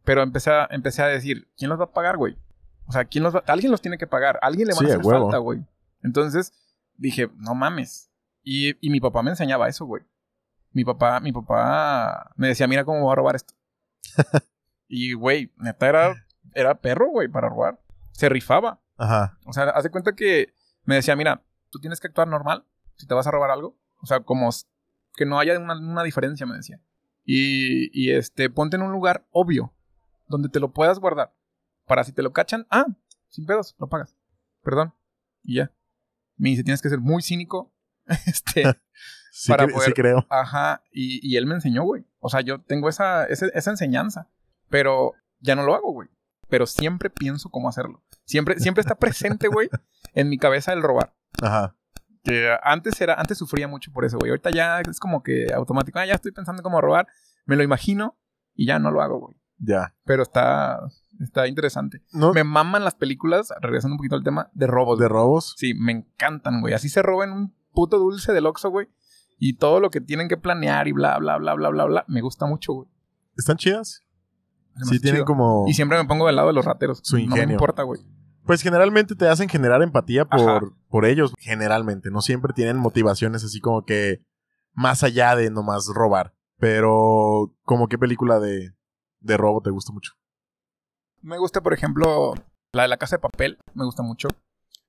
Pero empecé a, empecé a decir, ¿quién los va a pagar, güey? O sea, ¿quién los va- alguien los tiene que pagar. Alguien le van
Sí,
a
a
hacer
huevo.
falta, güey. Entonces dije, no mames. Y, y mi papá me enseñaba eso, güey. Mi papá, mi papá me decía, mira cómo voy a robar esto. <laughs> y, güey, neta era, era perro, güey, para robar. Se rifaba.
Ajá.
O sea, haz de cuenta que me decía, mira, tú tienes que actuar normal si te vas a robar algo. O sea, como que no haya una, una diferencia, me decía. Y, y este, ponte en un lugar obvio, donde te lo puedas guardar. Para si te lo cachan, ah, sin pedos, lo pagas. Perdón. Y ya. Me dice, tienes que ser muy cínico. <laughs> este,
Sí,
Para poder-
sí creo.
ajá. Y, y él me enseñó, güey. O sea, yo tengo esa, esa enseñanza. Pero ya no lo hago, güey. Pero siempre pienso cómo hacerlo. Siempre, siempre está presente, güey, <laughs> en mi cabeza el robar.
Ajá.
Que antes era, antes sufría mucho por eso, güey. Ahorita ya es como que automático. Ah, ya estoy pensando en cómo robar. Me lo imagino y ya no lo hago, güey.
Ya.
Pero está, está interesante.
No,
Me maman las películas, regresando un poquito al tema, de robos.
de robos.
Sí, me encantan, güey. Así se roben un puto dulce del Oxxo, güey. Y todo lo que tienen que planear y bla, bla, bla, bla, bla, bla. Me gusta mucho, güey.
¿Están chidas? Sí, tienen
chido.
como...
Y siempre me pongo del lado de los rateros.
Su
No me
ingenio.
importa, güey.
Pues generalmente te hacen generar empatía
Ajá.
por, por ellos, generalmente. No siempre tienen motivaciones así como que más allá de nomás robar. Pero, como qué película de, de robo te gusta mucho?
Me gusta, por ejemplo, la de la casa de papel. Me gusta mucho.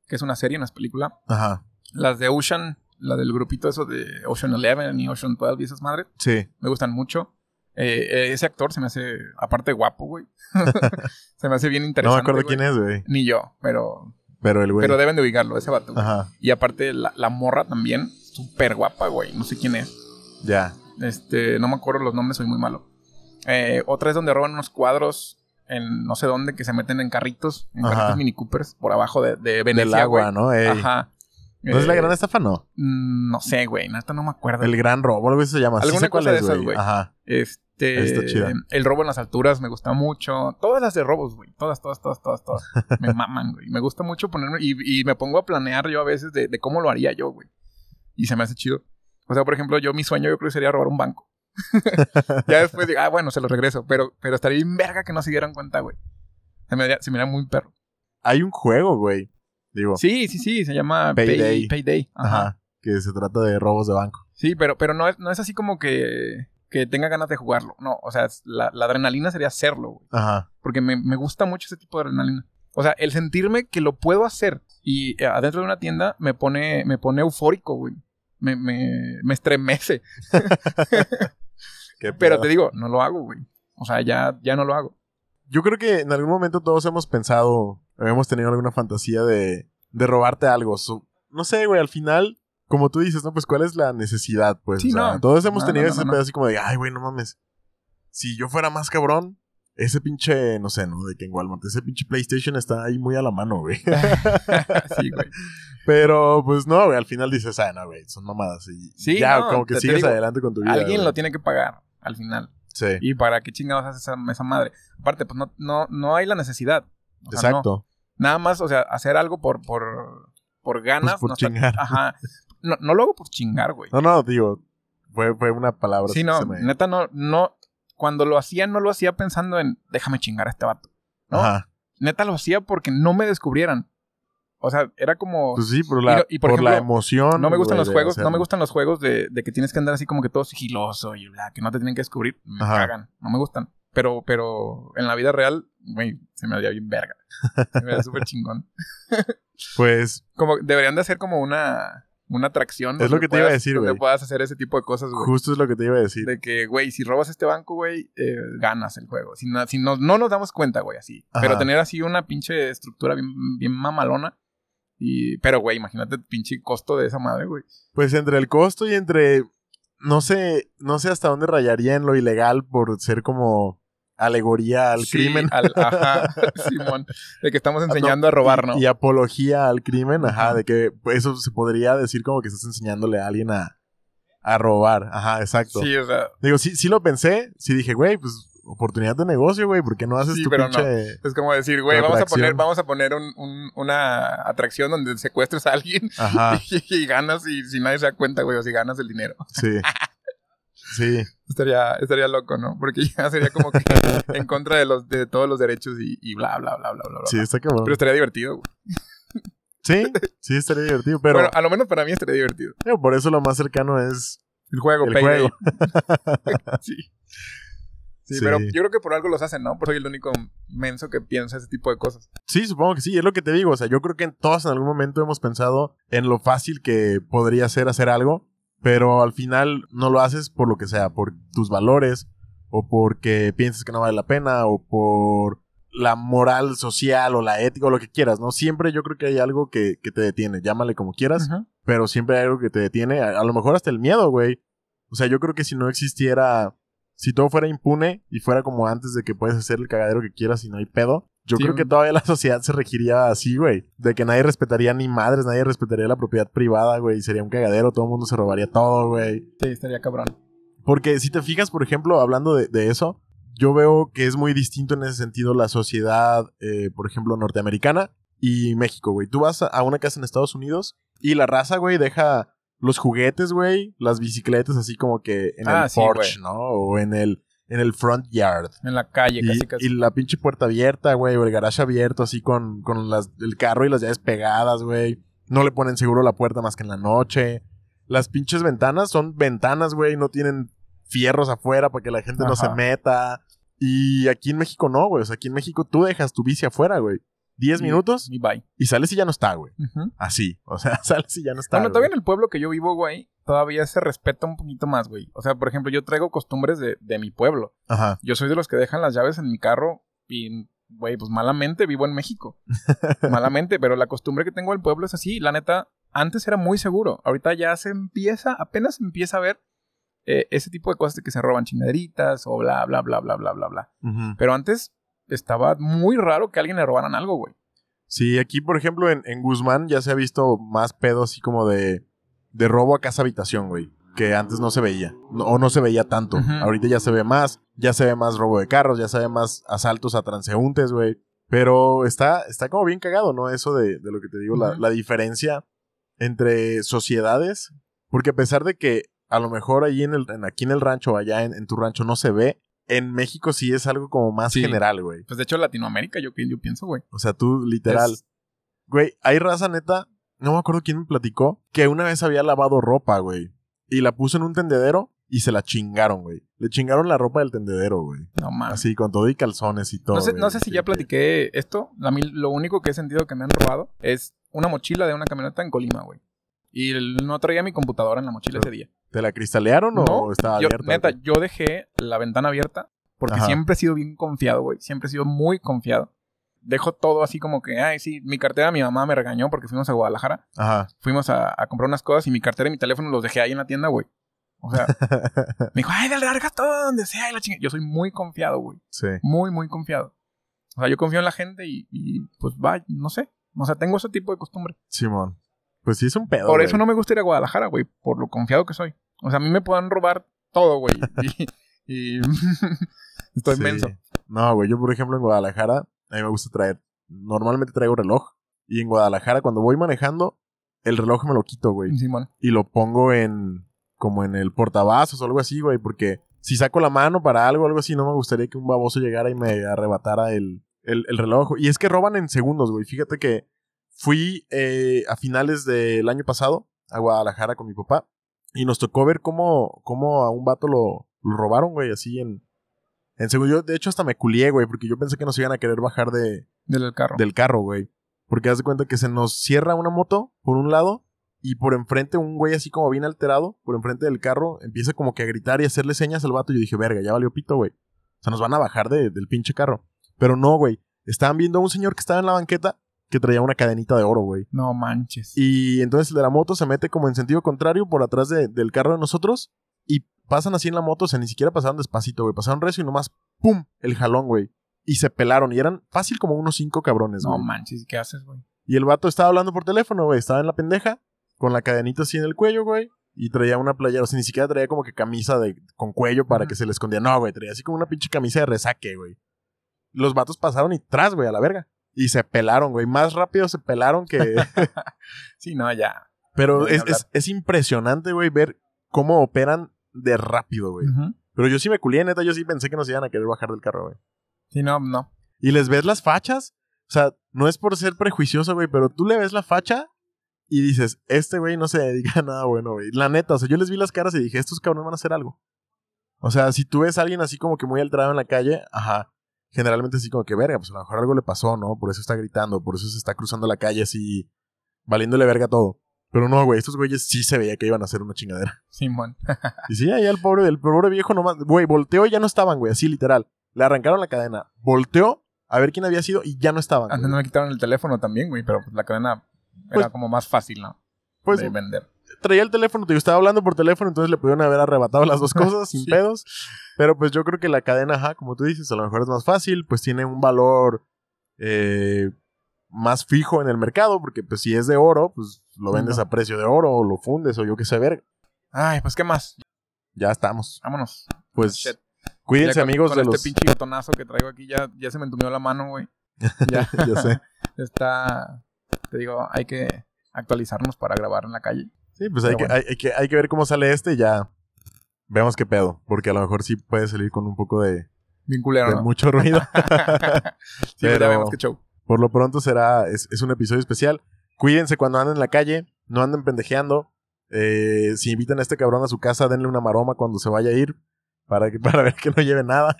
que es una serie, no es película.
Ajá.
Las de Ocean, la del grupito eso de Ocean Eleven y Ocean 12 y esas madres,
Sí.
me gustan mucho. Eh, eh, ese actor se me hace, aparte guapo, güey. <laughs> se me hace bien
No me
interesante.
acuerdo
güey.
quién es, güey.
Ni yo, pero,
Pero el güey.
pero deben de ubicarlo, ese vato. güey.
Ajá.
Y aparte, la, la morra también, súper guapa, güey. No sé quién es.
Ya.
Este, no me acuerdo los nombres, soy muy malo. Eh, otra es donde roban unos cuadros en no sé dónde que se meten en carritos, en
Ajá.
carritos Mini Coopers, por abajo de, de Venecia,
Del agua. ¿no? Ey.
Ajá.
¿No es la
Eh,
gran estafa? No.
mm, No sé, güey, neta no me acuerdo.
El gran robo, algo así se llama. Sí
Alguna
sé cuál
cosa de
es,
esas,
güey. Ajá.
Este,
Está chida.
el robo en las alturas me gusta mucho. Todas las de robos, güey. Todas, todas, todas, todas, todas. <laughs> me maman, güey. Me gusta mucho ponerme y, y me pongo a planear yo a veces de, de cómo lo haría yo, güey. Y se me hace chido. O sea, por ejemplo, yo mi sueño yo creo que sería robar un banco. <laughs> ya después digo, ah, bueno, se lo regreso. Pero, pero estaría bien verga que no se dieran cuenta, güey. Se me se me haría muy perro.
Hay un juego, güey. Digo.
Sí, sí, sí. Se llama
Payday.
Pay- Payday. Ajá.
Ajá. Que se trata de robos de banco.
Sí, pero, pero no, es, no es así como que, que tenga ganas de jugarlo. No, o sea, la, la adrenalina sería hacerlo, güey.
Ajá.
Porque me, me gusta mucho ese tipo de adrenalina. O sea, el sentirme que lo puedo hacer y eh, adentro de una tienda me pone, me pone eufórico, güey. Me, me, me estremece. <laughs> Pero te digo, no lo hago, güey. O sea, ya, ya no lo hago.
Yo creo que en algún momento todos hemos pensado, hemos tenido alguna fantasía de, de robarte algo. So- no sé, güey, al final, como tú dices, ¿no? Pues cuál es la necesidad, pues.
Sí,
o sea,
no.
todos hemos
No,
tenido
no,
ese
no.
pedo así como de, ay, güey, no mames. Si yo fuera más cabrón, ese pinche, no sé, ¿no? De que en Walmart, ese pinche PlayStation está ahí muy a la mano, güey. <laughs>
sí, güey.
Pero, pues no, güey, al final dices, ah, no, güey, son mamadas. Y
Sí,
ya, como que sigues
digo,
adelante con tu vida.
Alguien
güey.
lo tiene que pagar al final.
Sí,
¿Y para qué chingados haces esa, esa madre? Aparte, pues no, no, no hay la necesidad. O sea, no.
exacto.
Nada más, o sea, hacer algo por, por, por ganas.
Pues por
no está-
chingar.
Ajá. No, no lo hago por chingar, güey.
No, no, digo, fue, fue una palabra.
Sí, no,
me-
neta no, no, cuando lo hacía no lo hacía pensando en déjame chingar a este vato. ¿no?
Ajá.
Neta lo hacía porque no me descubrieran. O sea, era como...
Pues sí, por la,
Y- y por
por la
ejemplo,
emoción.
no me gustan los juegos, no me gustan los juegos de, de que tienes que andar así como que todo sigiloso y bla, que no te tienen que descubrir. Me
Ajá.
cagan, no me gustan. Pero, pero en la vida real, güey, se me haría bien verga. Se me haría <laughs> súper chingón.
Pues
Como, deberían de hacer como una, una atracción.
Es lo que te iba a decir, güey.
puedas hacer ese tipo de cosas, güey.
justo es lo que te iba a decir.
De que, güey, si robas este banco, güey, eh, ganas el juego. Si, no, si no, no nos damos cuenta, güey, así.
Ajá.
Pero tener así una pinche estructura bien, bien mamalona. Y, pero, güey, imagínate el pinche costo de esa madre, güey.
Pues entre el costo y entre. No sé, no sé hasta dónde rayaría en lo ilegal por ser como alegoría al
Sí,
crimen.
al- ajá, <laughs> Simón. De que estamos enseñando a robar, ¿no?
Y, y apología al crimen, ajá, de que eso se podría decir como que estás enseñándole a alguien a, a robar. Ajá, exacto.
Sí, o sea,
Digo, sí, sí lo pensé, sí dije, güey, pues oportunidad de negocio, güey, ¿por qué no haces
Sí,
tu
pero no.
pinche.
es como decir, güey, vamos a poner, vamos a poner un- un- una atracción donde secuestres a alguien <laughs>
Ajá,
y, y ganas y si nadie se da cuenta, güey, o si ganas el dinero. <laughs>
sí. Sí,
Estaría, estaría loco, ¿no? Porque ya sería como que en contra de los de todos los derechos y, y bla, bla, bla, bla, bla, bla.
sí, está cabrón.
Pero estaría divertido, güey.
Sí, sí estaría divertido, pero
bueno, a lo menos para mí estaría divertido.
por eso lo más cercano es
El juego,
el
Payday.
juego. <laughs>
sí. Sí.
Sí.
pero yo creo que por algo los hacen, ¿no? Porque soy el único menso que piensa ese tipo de cosas.
Sí, supongo que sí, es lo que te digo. O sea, yo creo que todos en algún momento hemos pensado en lo fácil que podría ser hacer algo, pero al final no lo haces por lo que sea, por tus valores, o porque piensas que no vale la pena, o por la moral social, o la ética, o lo que quieras, ¿no? Siempre yo creo que hay algo que, que te detiene, llámale como quieras, pero siempre hay algo que te detiene, a, a lo mejor hasta el miedo, güey. O sea, yo creo que si no existiera, si todo fuera impune y fuera como antes de que puedes hacer el cagadero que quieras y no hay pedo, yo
Sí,
creo que todavía la sociedad se regiría así, güey. De que nadie respetaría ni madres, nadie respetaría la propiedad privada, güey. Sería un cagadero, todo el mundo se robaría todo, güey.
Sí, estaría cabrón.
Porque si te fijas, por ejemplo, hablando de, de eso, yo veo que es muy distinto en ese sentido la sociedad, eh, por ejemplo, norteamericana y México, güey. Tú vas a- a una casa en Estados Unidos y la raza, güey, deja los juguetes, güey, las bicicletas así como que en
Ah,
el
sí,
porch. ¿no? O en el, en el front yard.
En la calle,
Y,
casi, casi.
y la pinche puerta abierta, güey, o el garage abierto, así con, con las, el carro y las llaves pegadas, güey. No le ponen seguro la puerta más que en la noche. Las pinches ventanas son ventanas, güey, no tienen fierros afuera para que la gente no se meta. Y aquí en México no, güey. O sea, aquí en México tú dejas tu bici afuera, güey. 10
Y-
minutos
Y bye.
y sales y ya no está, güey. Así. O sea, <laughs> sales y ya no está.
Bueno, todavía en el pueblo que yo vivo, güey, todavía se respeta un poquito más, güey. O sea, por ejemplo, yo traigo costumbres de, de mi pueblo.
Ajá.
Yo soy de los que dejan las llaves en mi carro y, güey, pues malamente vivo en México. <laughs> malamente, pero la costumbre que tengo del pueblo es así. La neta, antes era muy seguro. Ahorita ya se empieza, apenas empieza a ver eh, ese tipo de cosas de que se roban chingaderitas o bla, bla, bla, bla, bla, bla, bla. Pero antes estaba muy raro que a alguien le robaran algo, güey.
Sí, aquí, por ejemplo, en, en Guzmán ya se ha visto más pedo así como de, de robo a casa habitación, güey. Que antes no se veía. No- o no se veía tanto. Ahorita ya se ve más. Ya se ve más robo de carros. Ya se ve más asaltos a transeúntes, güey. Pero está, está como bien cagado, ¿no? Eso de, de lo que te digo, la, la diferencia entre sociedades. Porque a pesar de que a lo mejor ahí en el, en- aquí en el rancho o allá en, en tu rancho no se ve, en México sí es algo como más
Sí.
general, güey.
Pues de hecho, Latinoamérica, yo, yo pienso, güey.
O sea, tú literal.
Es-
Güey, hay raza neta, no me acuerdo quién me platicó, que una vez había lavado ropa, güey. Y la puso en un tendedero y se la chingaron, güey. Le chingaron la ropa del tendedero, güey.
No mames.
Así, con todo y calzones y todo.
No sé, no sé si ya
Que-
platiqué esto. A mí lo único que he sentido que me han robado es una mochila de una camioneta en Colima, güey. Y no traía mi computadora en la mochila ese día.
¿Te la cristalearon o estaba
yo,
abierta?
Neta, yo dejé la ventana abierta porque
Ajá.
siempre he sido bien confiado, güey. Siempre he sido muy confiado. Dejo todo así como que, ay, sí, mi cartera, mi mamá me regañó porque fuimos a Guadalajara.
Ajá.
Fuimos a, a comprar unas cosas y mi cartera y mi teléfono los dejé ahí en la tienda, güey. O sea, <laughs> me dijo, ay, larga todo donde sea. Y la chinga. Yo soy muy confiado, güey.
sí.
Muy, muy confiado. O sea, yo confío en la gente y, y, pues va, no sé. O sea, tengo ese tipo de costumbre.
Simón. Pues sí es un pedo.
Por
güey.
eso no me gusta ir a Guadalajara, güey. Por lo confiado que soy. O sea, a mí me pueden robar todo, güey. Y, <laughs> y <laughs> estoy
Sí.
menso.
No, güey, yo por ejemplo en Guadalajara, a mí me gusta traer, normalmente traigo reloj. Y en Guadalajara cuando voy manejando, el reloj me lo quito, güey. Y lo pongo en como en el portavasos o algo así, güey, porque si saco la mano para algo, algo así, no me gustaría que un baboso llegara y me arrebatara el, el, el reloj. Y es que roban en segundos, güey. Fíjate que fui eh, a finales del año pasado a Guadalajara con mi papá y nos tocó ver cómo, cómo a un vato lo, lo robaron, güey, así en, en. Yo, de hecho, hasta me culié, güey, porque yo pensé que nos iban a querer bajar de,
Del carro.
del carro, güey. Porque haz de cuenta que se nos cierra una moto por un lado y por enfrente un güey así como bien alterado, por enfrente del carro, empieza como que a gritar y hacerle señas al vato. Y yo dije, verga, ya valió pito, güey. O sea, nos van a bajar de- del pinche carro. Pero no, güey. Estaban viendo a un señor que estaba en la banqueta que traía una cadenita de oro, güey.
No manches.
Y entonces el de la moto se mete como en sentido contrario por atrás de- del carro de nosotros y pasan así en la moto, o sea, ni siquiera pasaron despacito, güey. Pasaron recio y nomás, ¡pum! El jalón, güey. Y se pelaron y eran fácil como unos cinco cabrones,
no
güey.
manches. ¿Qué haces, güey?
Y el vato estaba hablando por teléfono, güey. Estaba en la pendeja, con la cadenita así en el cuello, güey. Y traía una playera, o sea, ni siquiera traía como que camisa de, con cuello para que se le escondía. No, güey, traía así como una pinche camisa de resaque, güey. Los vatos pasaron y tras, güey, a la verga. Y se pelaron, güey. Más rápido se pelaron que... <laughs> <laughs>
Sí, no, ya.
Pero
No,
es, es, es impresionante, güey, ver cómo operan de rápido, güey. Pero yo sí me culié, neta. Yo sí pensé que nos iban a querer bajar del carro, güey.
Sí, no, no.
Y les ves las fachas. O sea, no es por ser prejuicioso, güey, pero tú le ves la facha y dices, este güey no se dedica a nada bueno, güey. La neta, o sea, yo les vi las caras y dije, estos cabrones van a hacer algo. O sea, si tú ves a alguien así como que muy alterado en la calle, ajá, generalmente así como que, verga, pues a lo mejor algo le pasó, ¿no? Por eso está gritando, por eso se está cruzando la calle así, valiéndole verga todo. Pero no, güey, estos güeyes sí se veía que iban a hacer una chingadera. <laughs>
Simón.
Y sí, ahí el pobre, el pobre viejo nomás, güey, volteó y ya no estaban, güey, así literal. Le arrancaron la cadena, volteó a ver quién había sido y ya no estaban.
Antes no me quitaron el teléfono también, güey, pero pues la cadena
Pues-
era como más fácil, ¿no?
Pues
de vender.
Traía el teléfono, te estaba hablando por teléfono, entonces le pudieron haber arrebatado las dos <laughs> cosas sin
Sí.
pedos. Pero pues yo creo que la cadena, ajá, como tú dices, a lo mejor es más fácil, pues tiene un valor eh, más fijo en el mercado, porque pues si es de oro, pues lo vendes
No.
a precio de oro o lo fundes o yo qué sé, ver.
Ay, pues, ¿qué más?
Ya estamos.
Vámonos.
Pues
Shit.
cuídense
Ya con-
amigos
con
de
este
los...
pinche botonazo que traigo aquí ya, ya se me entumió la mano, güey. <laughs> Ya,
ya sé.
está... Te digo, hay que actualizarnos para grabar en la calle.
Sí, pues hay que, hay, hay que, hay que ver cómo sale este y ya vemos qué pedo, porque a lo mejor sí puede salir con un poco de,
Bien culero,
de
¿no?
mucho ruido. <laughs>
sí, ya
Pero-
vemos qué show.
Por lo pronto será, es, es un episodio especial. Cuídense cuando anden en la calle, no anden pendejeando. Eh, si invitan a este cabrón a su casa, denle una maroma cuando se vaya a ir. Para, que, <laughs> para ver que no lleve nada.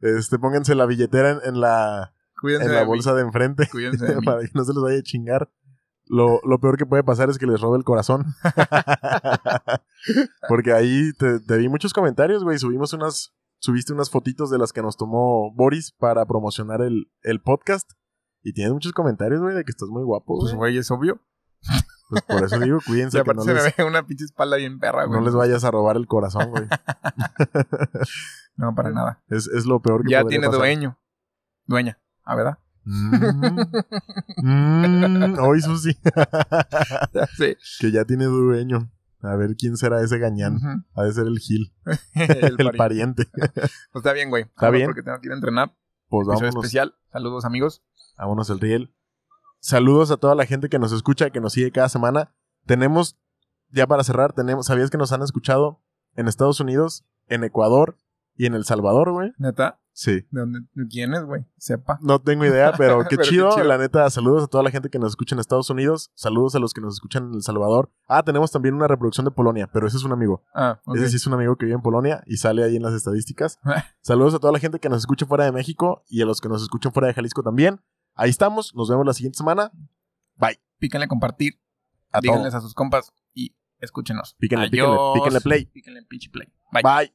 este, pónganse la billetera en, en la,
Cuídense
en la bolsa de enfrente
Cuídense de <laughs>
para que no se les vaya a chingar. Lo, lo peor que puede pasar es que les robe el corazón. <laughs> Porque ahí te, te vi muchos comentarios, güey. Subimos unas, subiste unas fotitos de las que nos tomó Boris para promocionar el, el podcast. Y tienes muchos comentarios, güey, de que estás muy guapo,
Pues,
güey.
es obvio.
Pues por eso digo,
Y
cuídense que
aparte
no
se
les,
me ve una pinche espalda bien perra, güey.
no les vayas a robar el corazón, güey. <laughs>
No, para nada.
Es, es lo peor que
Ya tiene
pasar.
dueño. Dueña. ¿Ah, verdad?
Mm. Mm, Hoy Susi. <laughs>
sí.
que ya tiene dueño. A ver quién será ese gañán.
Ujú.
Ha de ser el Gil, <laughs>
el
el
pariente.
pariente. <laughs>
Pues está bien, güey.
Está
Ahora
bien.
Porque tengo que ir a entrenar.
Pues
Episodio
vámonos,
especial. Saludos, amigos.
vámonos el riel. Saludos a toda la gente que nos escucha, que nos sigue cada semana. Tenemos, ya para cerrar, tenemos, ¿sabías que nos han escuchado en Estados Unidos, en Ecuador y en El Salvador, güey?
¿Neta?
Sí.
¿De dónde? ¿De quién es, güey? Sepa.
No tengo idea, <laughs> pero qué,
Pero qué
chido. La neta, saludos a toda la gente que nos escucha en Estados Unidos. Saludos a los que nos escuchan en El Salvador. Ah, tenemos también una reproducción de Polonia, pero ese es un amigo.
Ah, ok.
Ese sí es un amigo que vive en Polonia y sale ahí en las estadísticas. <laughs> Saludos a toda la gente que nos escucha fuera de México y a los que nos escuchan fuera de Jalisco también. Ahí estamos. Nos vemos la siguiente semana. Bye.
Píquenle compartir.
A
díganles a sus compas y escúchenos.
Píquenle, píquenle, píquenle play.
Píquenle pinche play. Bye.
Bye.